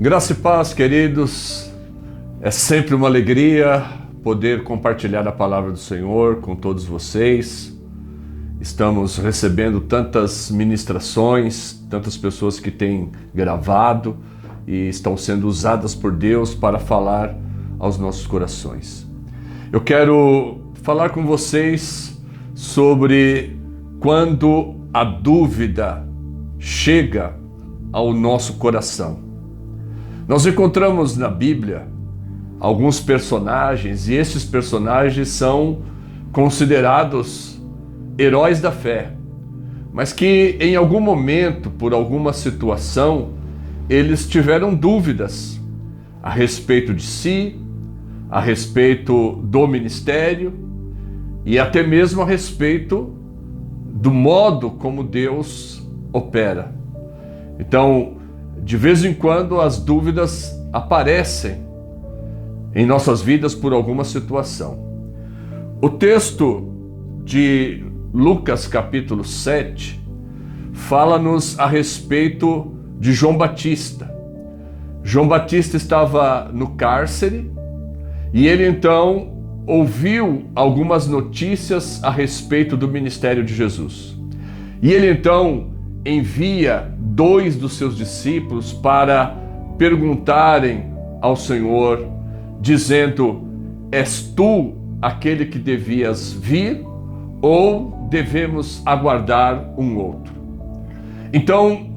Graça e paz, queridos. É sempre uma alegria poder compartilhar a palavra do Senhor com todos vocês. Estamos recebendo tantas ministrações, tantas pessoas que têm gravado e estão sendo usadas por Deus para falar aos nossos corações. Eu quero falar com vocês sobre quando a dúvida chega ao nosso coração. Nós encontramos na Bíblia alguns personagens e esses personagens são considerados heróis da fé, mas que em algum momento, por alguma situação, eles tiveram dúvidas a respeito de si, a respeito do ministério e até mesmo a respeito do modo como Deus opera. Então, de vez em quando as dúvidas aparecem em nossas vidas por alguma situação. O texto de Lucas capítulo 7 fala-nos a respeito de João Batista. João Batista estava no cárcere e ele então ouviu algumas notícias a respeito do ministério de Jesus. E ele então envia dois dos seus discípulos para perguntarem ao Senhor, dizendo: És tu aquele que devias vir ou devemos aguardar um outro? Então,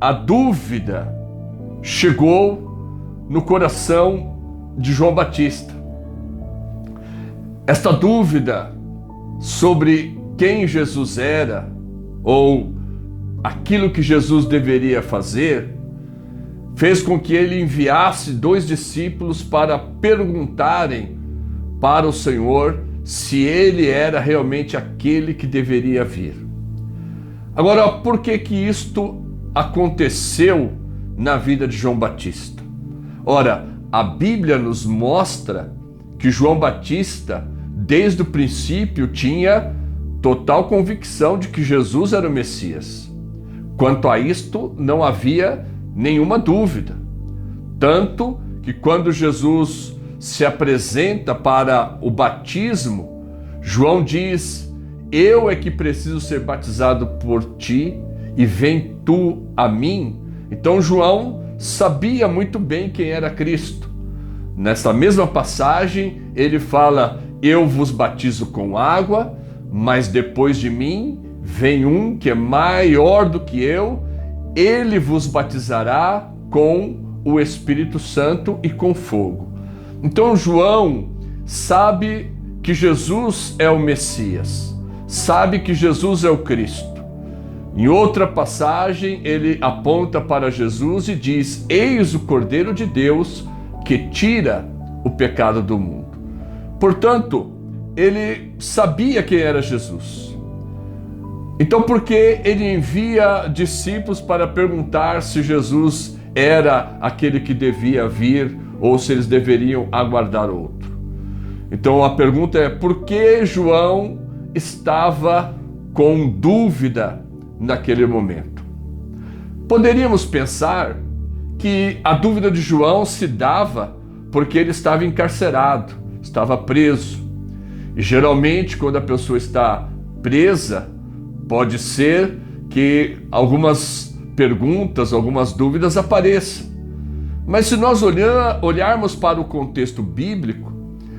a dúvida chegou no coração de João Batista. Esta dúvida sobre quem Jesus era ou aquilo que Jesus deveria fazer, fez com que ele enviasse dois discípulos para perguntarem para o Senhor se ele era realmente aquele que deveria vir. Agora, por que que isto aconteceu na vida de João Batista? Ora, a Bíblia nos mostra que João Batista, desde o princípio, tinha total convicção de que Jesus era o Messias. Quanto a isto, não havia nenhuma dúvida. Tanto que quando Jesus se apresenta para o batismo, João diz: Eu é que preciso ser batizado por ti e vem tu a mim. Então João sabia muito bem quem era Cristo. Nessa mesma passagem, ele fala: Eu vos batizo com água, mas depois de mim Vem um que é maior do que eu, ele vos batizará com o Espírito Santo e com fogo. Então, João sabe que Jesus é o Messias, sabe que Jesus é o Cristo. Em outra passagem, ele aponta para Jesus e diz: Eis o Cordeiro de Deus que tira o pecado do mundo. Portanto, ele sabia quem era Jesus. Então, por que ele envia discípulos para perguntar se Jesus era aquele que devia vir ou se eles deveriam aguardar outro? Então, a pergunta é: por que João estava com dúvida naquele momento? Poderíamos pensar que a dúvida de João se dava porque ele estava encarcerado, estava preso. E geralmente, quando a pessoa está presa, Pode ser que algumas perguntas, algumas dúvidas apareçam. Mas se nós olhar, olharmos para o contexto bíblico,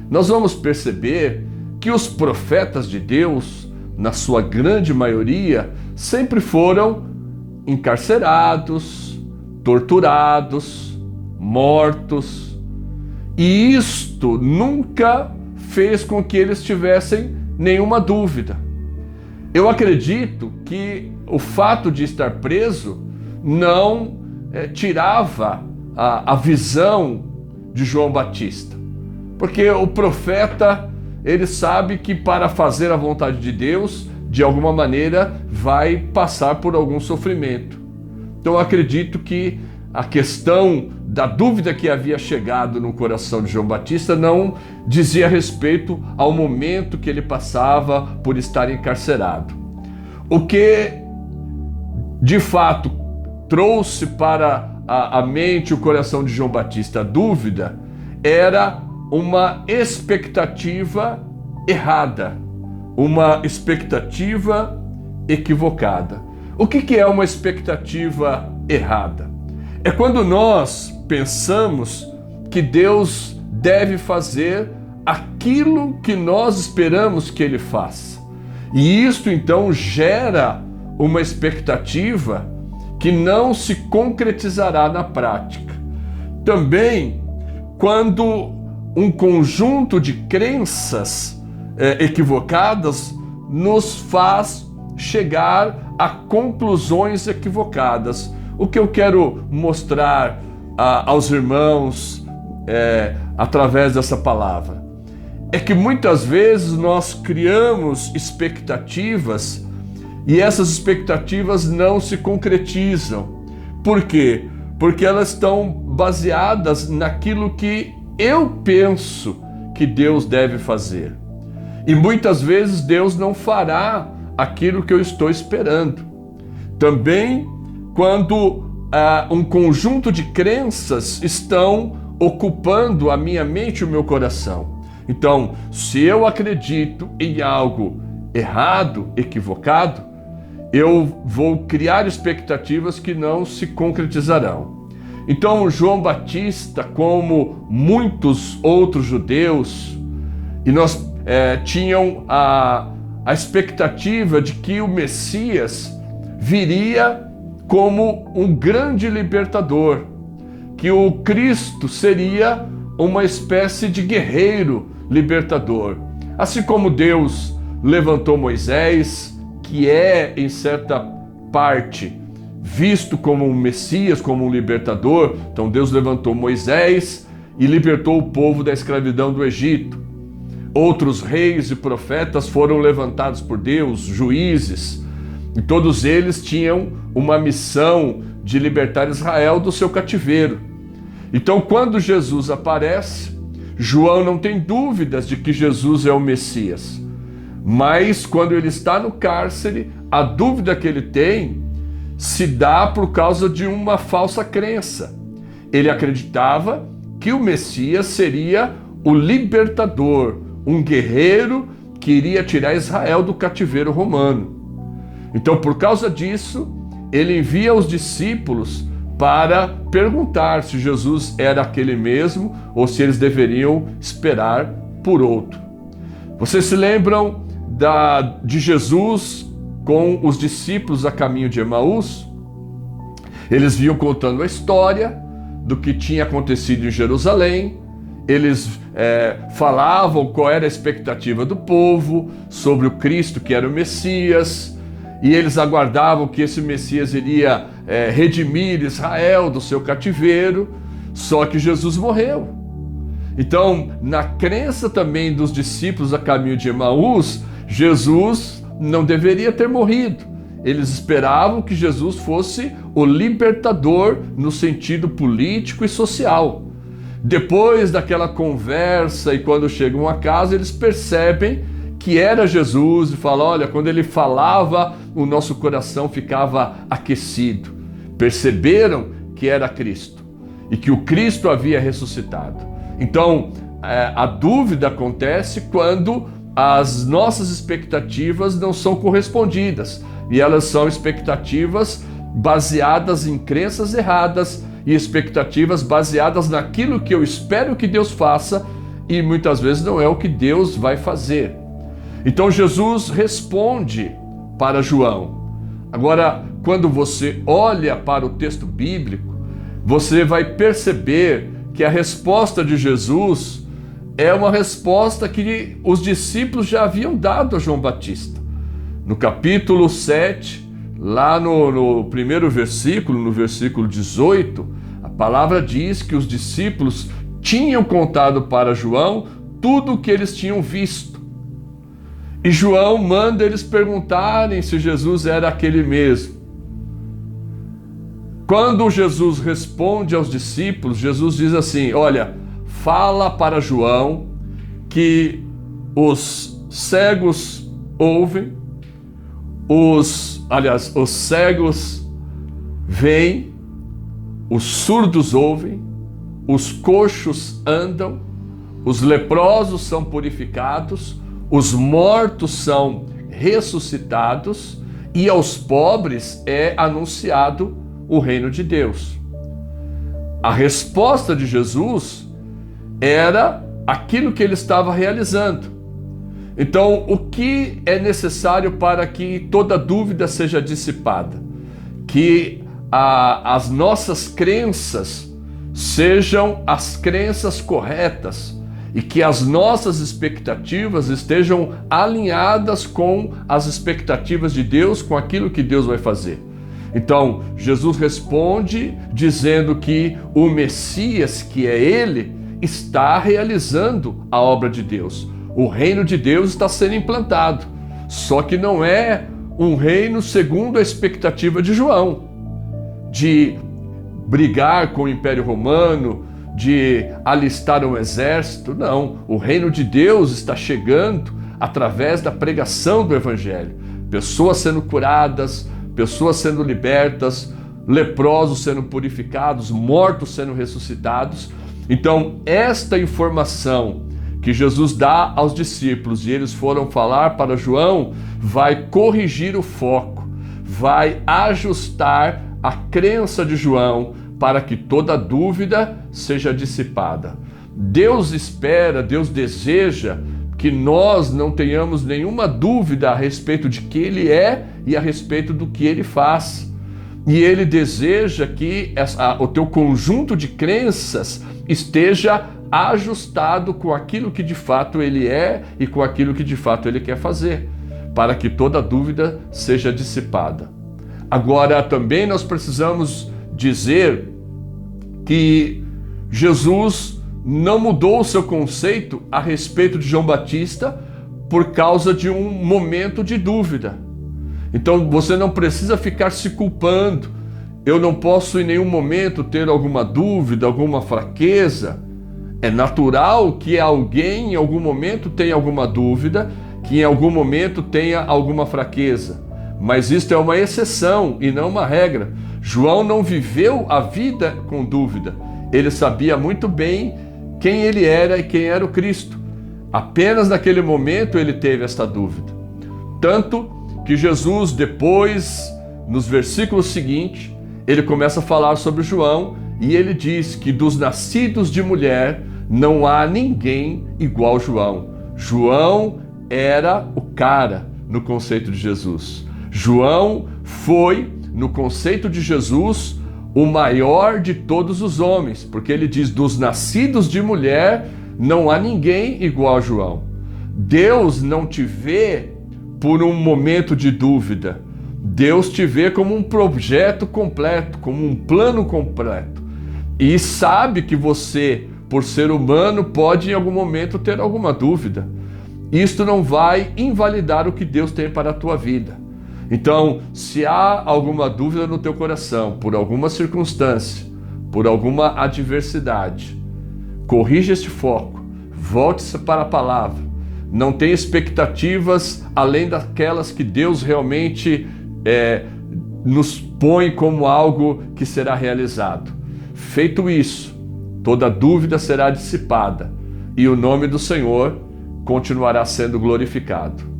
nós vamos perceber que os profetas de Deus, na sua grande maioria, sempre foram encarcerados, torturados, mortos. E isto nunca fez com que eles tivessem nenhuma dúvida. Eu acredito que o fato de estar preso não é, tirava a, a visão de João Batista, porque o profeta ele sabe que para fazer a vontade de Deus, de alguma maneira, vai passar por algum sofrimento. Então eu acredito que a questão da dúvida que havia chegado no coração de João Batista não dizia respeito ao momento que ele passava por estar encarcerado. O que de fato trouxe para a, a mente, o coração de João Batista a dúvida era uma expectativa errada, uma expectativa equivocada. O que, que é uma expectativa errada? É quando nós pensamos que Deus deve fazer aquilo que nós esperamos que Ele faça. E isto então gera uma expectativa que não se concretizará na prática. Também, quando um conjunto de crenças é, equivocadas nos faz chegar a conclusões equivocadas. O que eu quero mostrar a, aos irmãos é, através dessa palavra é que muitas vezes nós criamos expectativas e essas expectativas não se concretizam. Por quê? Porque elas estão baseadas naquilo que eu penso que Deus deve fazer. E muitas vezes Deus não fará aquilo que eu estou esperando. Também quando ah, um conjunto de crenças estão ocupando a minha mente e o meu coração. Então, se eu acredito em algo errado, equivocado, eu vou criar expectativas que não se concretizarão. Então, João Batista, como muitos outros judeus, e nós é, tinham a, a expectativa de que o Messias viria como um grande libertador, que o Cristo seria uma espécie de guerreiro libertador. Assim como Deus levantou Moisés, que é, em certa parte, visto como um Messias, como um libertador. Então Deus levantou Moisés e libertou o povo da escravidão do Egito. Outros reis e profetas foram levantados por Deus, juízes, e todos eles tinham uma missão de libertar Israel do seu cativeiro. Então, quando Jesus aparece, João não tem dúvidas de que Jesus é o Messias. Mas quando ele está no cárcere, a dúvida que ele tem se dá por causa de uma falsa crença. Ele acreditava que o Messias seria o libertador, um guerreiro que iria tirar Israel do cativeiro romano. Então, por causa disso, ele envia os discípulos para perguntar se Jesus era aquele mesmo ou se eles deveriam esperar por outro. Vocês se lembram da, de Jesus com os discípulos a caminho de Emaús? Eles vinham contando a história do que tinha acontecido em Jerusalém, eles é, falavam qual era a expectativa do povo sobre o Cristo que era o Messias, e eles aguardavam que esse Messias iria é, redimir Israel do seu cativeiro, só que Jesus morreu. Então, na crença também dos discípulos a caminho de Emaús, Jesus não deveria ter morrido. Eles esperavam que Jesus fosse o libertador no sentido político e social. Depois daquela conversa e quando chegam a casa, eles percebem que era Jesus e falam: olha, quando ele falava, o nosso coração ficava aquecido. Perceberam que era Cristo e que o Cristo havia ressuscitado. Então, é, a dúvida acontece quando as nossas expectativas não são correspondidas e elas são expectativas baseadas em crenças erradas e expectativas baseadas naquilo que eu espero que Deus faça e muitas vezes não é o que Deus vai fazer. Então Jesus responde para João. Agora, quando você olha para o texto bíblico, você vai perceber que a resposta de Jesus é uma resposta que os discípulos já haviam dado a João Batista. No capítulo 7, Lá no, no, primeiro versículo, no versículo 18, a palavra diz que os discípulos tinham contado para João tudo o que eles tinham visto. E João manda eles perguntarem se Jesus era aquele mesmo. Quando Jesus responde aos discípulos, Jesus diz assim: Olha, fala para João que os cegos ouvem, os aliás, os cegos veem, os surdos ouvem, os coxos andam, os leprosos são purificados, os mortos são ressuscitados e aos pobres é anunciado o reino de Deus. A resposta de Jesus era aquilo que ele estava realizando. Então, o que é necessário para que toda dúvida seja dissipada? Que a, as nossas crenças sejam as crenças corretas e que as nossas expectativas estejam alinhadas com as expectativas de Deus, com aquilo que Deus vai fazer. Então, Jesus responde dizendo que o Messias, que é ele, está realizando a obra de Deus. O reino de Deus está sendo implantado. Só que não é um reino segundo a expectativa de João, de brigar com o Império Romano, de alistar um exército. Não, o reino de Deus está chegando através da pregação do Evangelho. Pessoas sendo curadas, pessoas sendo libertas, leprosos sendo purificados, mortos sendo ressuscitados. Então, esta informação que Jesus dá aos discípulos e eles foram falar para João, vai corrigir o foco, vai ajustar a crença de João para que toda dúvida seja dissipada. Deus espera, Deus deseja que nós não tenhamos nenhuma dúvida a respeito de quem Ele é e a respeito do que Ele faz. E Ele deseja que essa, o teu conjunto de crenças esteja ajustado com aquilo que de fato Ele é e com aquilo que de fato Ele quer fazer, para que toda dúvida seja dissipada. Agora, também nós precisamos dizer que Jesus não mudou o seu conceito a respeito de João Batista por causa de um momento de dúvida. Então você não precisa ficar se culpando. Eu não posso em nenhum momento ter alguma dúvida, alguma fraqueza. É natural que alguém em algum momento tenha alguma dúvida, que em algum momento tenha alguma fraqueza. Mas isto é uma exceção e não uma regra. João não viveu a vida com dúvida. Ele sabia muito bem quem ele era e quem era o Cristo. Apenas naquele momento ele teve esta dúvida. Tanto que Jesus, depois, nos versículos seguintes, ele começa a falar sobre João e ele diz que dos nascidos de mulher não há ninguém igual João. João era o cara no conceito de Jesus. João foi no conceito de Jesus, o maior de todos os homens, porque ele diz: dos nascidos de mulher não há ninguém igual a João. Deus não te vê por um momento de dúvida. Deus te vê como um projeto completo, como um plano completo. E sabe que você, por ser humano, pode em algum momento ter alguma dúvida. Isto não vai invalidar o que Deus tem para a tua vida. Então, se há alguma dúvida no teu coração, por alguma circunstância, por alguma adversidade, corrija este foco, volte-se para a palavra. Não tenha expectativas além daquelas que Deus realmente é, nos põe como algo que será realizado. Feito isso, toda dúvida será dissipada e o nome do Senhor continuará sendo glorificado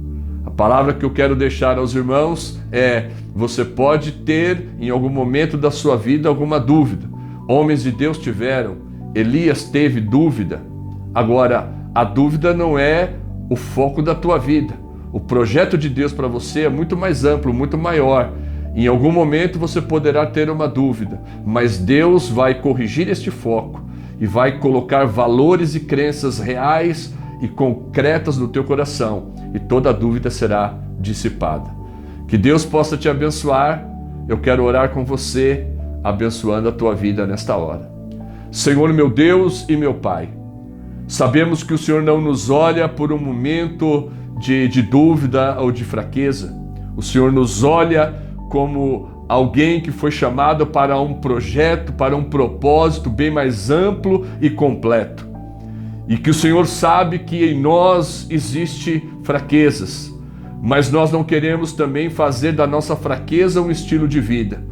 palavra que eu quero deixar aos irmãos é: você pode ter em algum momento da sua vida alguma dúvida. Homens de Deus tiveram, Elias teve dúvida. Agora, a dúvida não é o foco da tua vida. O projeto de Deus para você é muito mais amplo, muito maior. Em algum momento você poderá ter uma dúvida, mas Deus vai corrigir este foco e vai colocar valores e crenças reais e concretas no teu coração, e toda dúvida será dissipada. Que Deus possa te abençoar. Eu quero orar com você, abençoando a tua vida nesta hora. Senhor, meu Deus e meu Pai, sabemos que o Senhor não nos olha por um momento de, de dúvida ou de fraqueza. O Senhor nos olha como alguém que foi chamado para um projeto, para um propósito bem mais amplo e completo e que o Senhor sabe que em nós existe fraquezas, mas nós não queremos também fazer da nossa fraqueza um estilo de vida.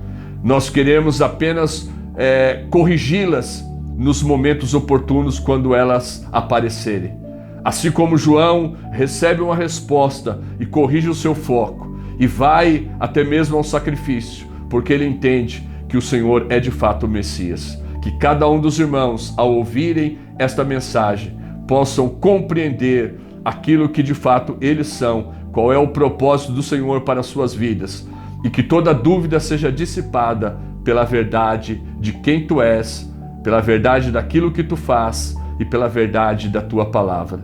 Nós queremos apenas é, corrigi-las nos momentos oportunos quando elas aparecerem. Assim como João recebe uma resposta e corrige o seu foco e vai até mesmo ao sacrifício, porque ele entende que o Senhor é de fato o Messias. Que cada um dos irmãos, ao ouvirem esta mensagem, possam compreender aquilo que de fato eles são, qual é o propósito do Senhor para as suas vidas, e que toda dúvida seja dissipada pela verdade de quem tu és, pela verdade daquilo que tu faz e pela verdade da tua palavra.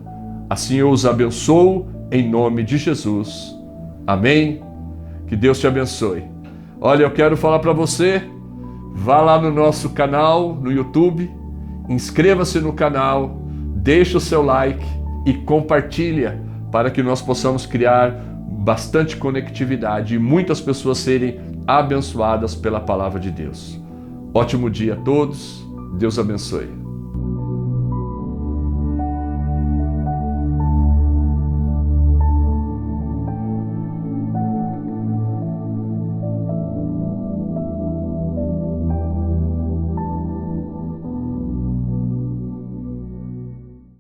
Assim eu os abençoo em nome de Jesus. Amém. Que Deus te abençoe. Olha, eu quero falar para você, vá lá no nosso canal no YouTube, inscreva-se no canal, deixe o seu like e compartilha para que nós possamos criar bastante conectividade e muitas pessoas serem abençoadas pela palavra de Deus. Ótimo dia a todos. Deus abençoe.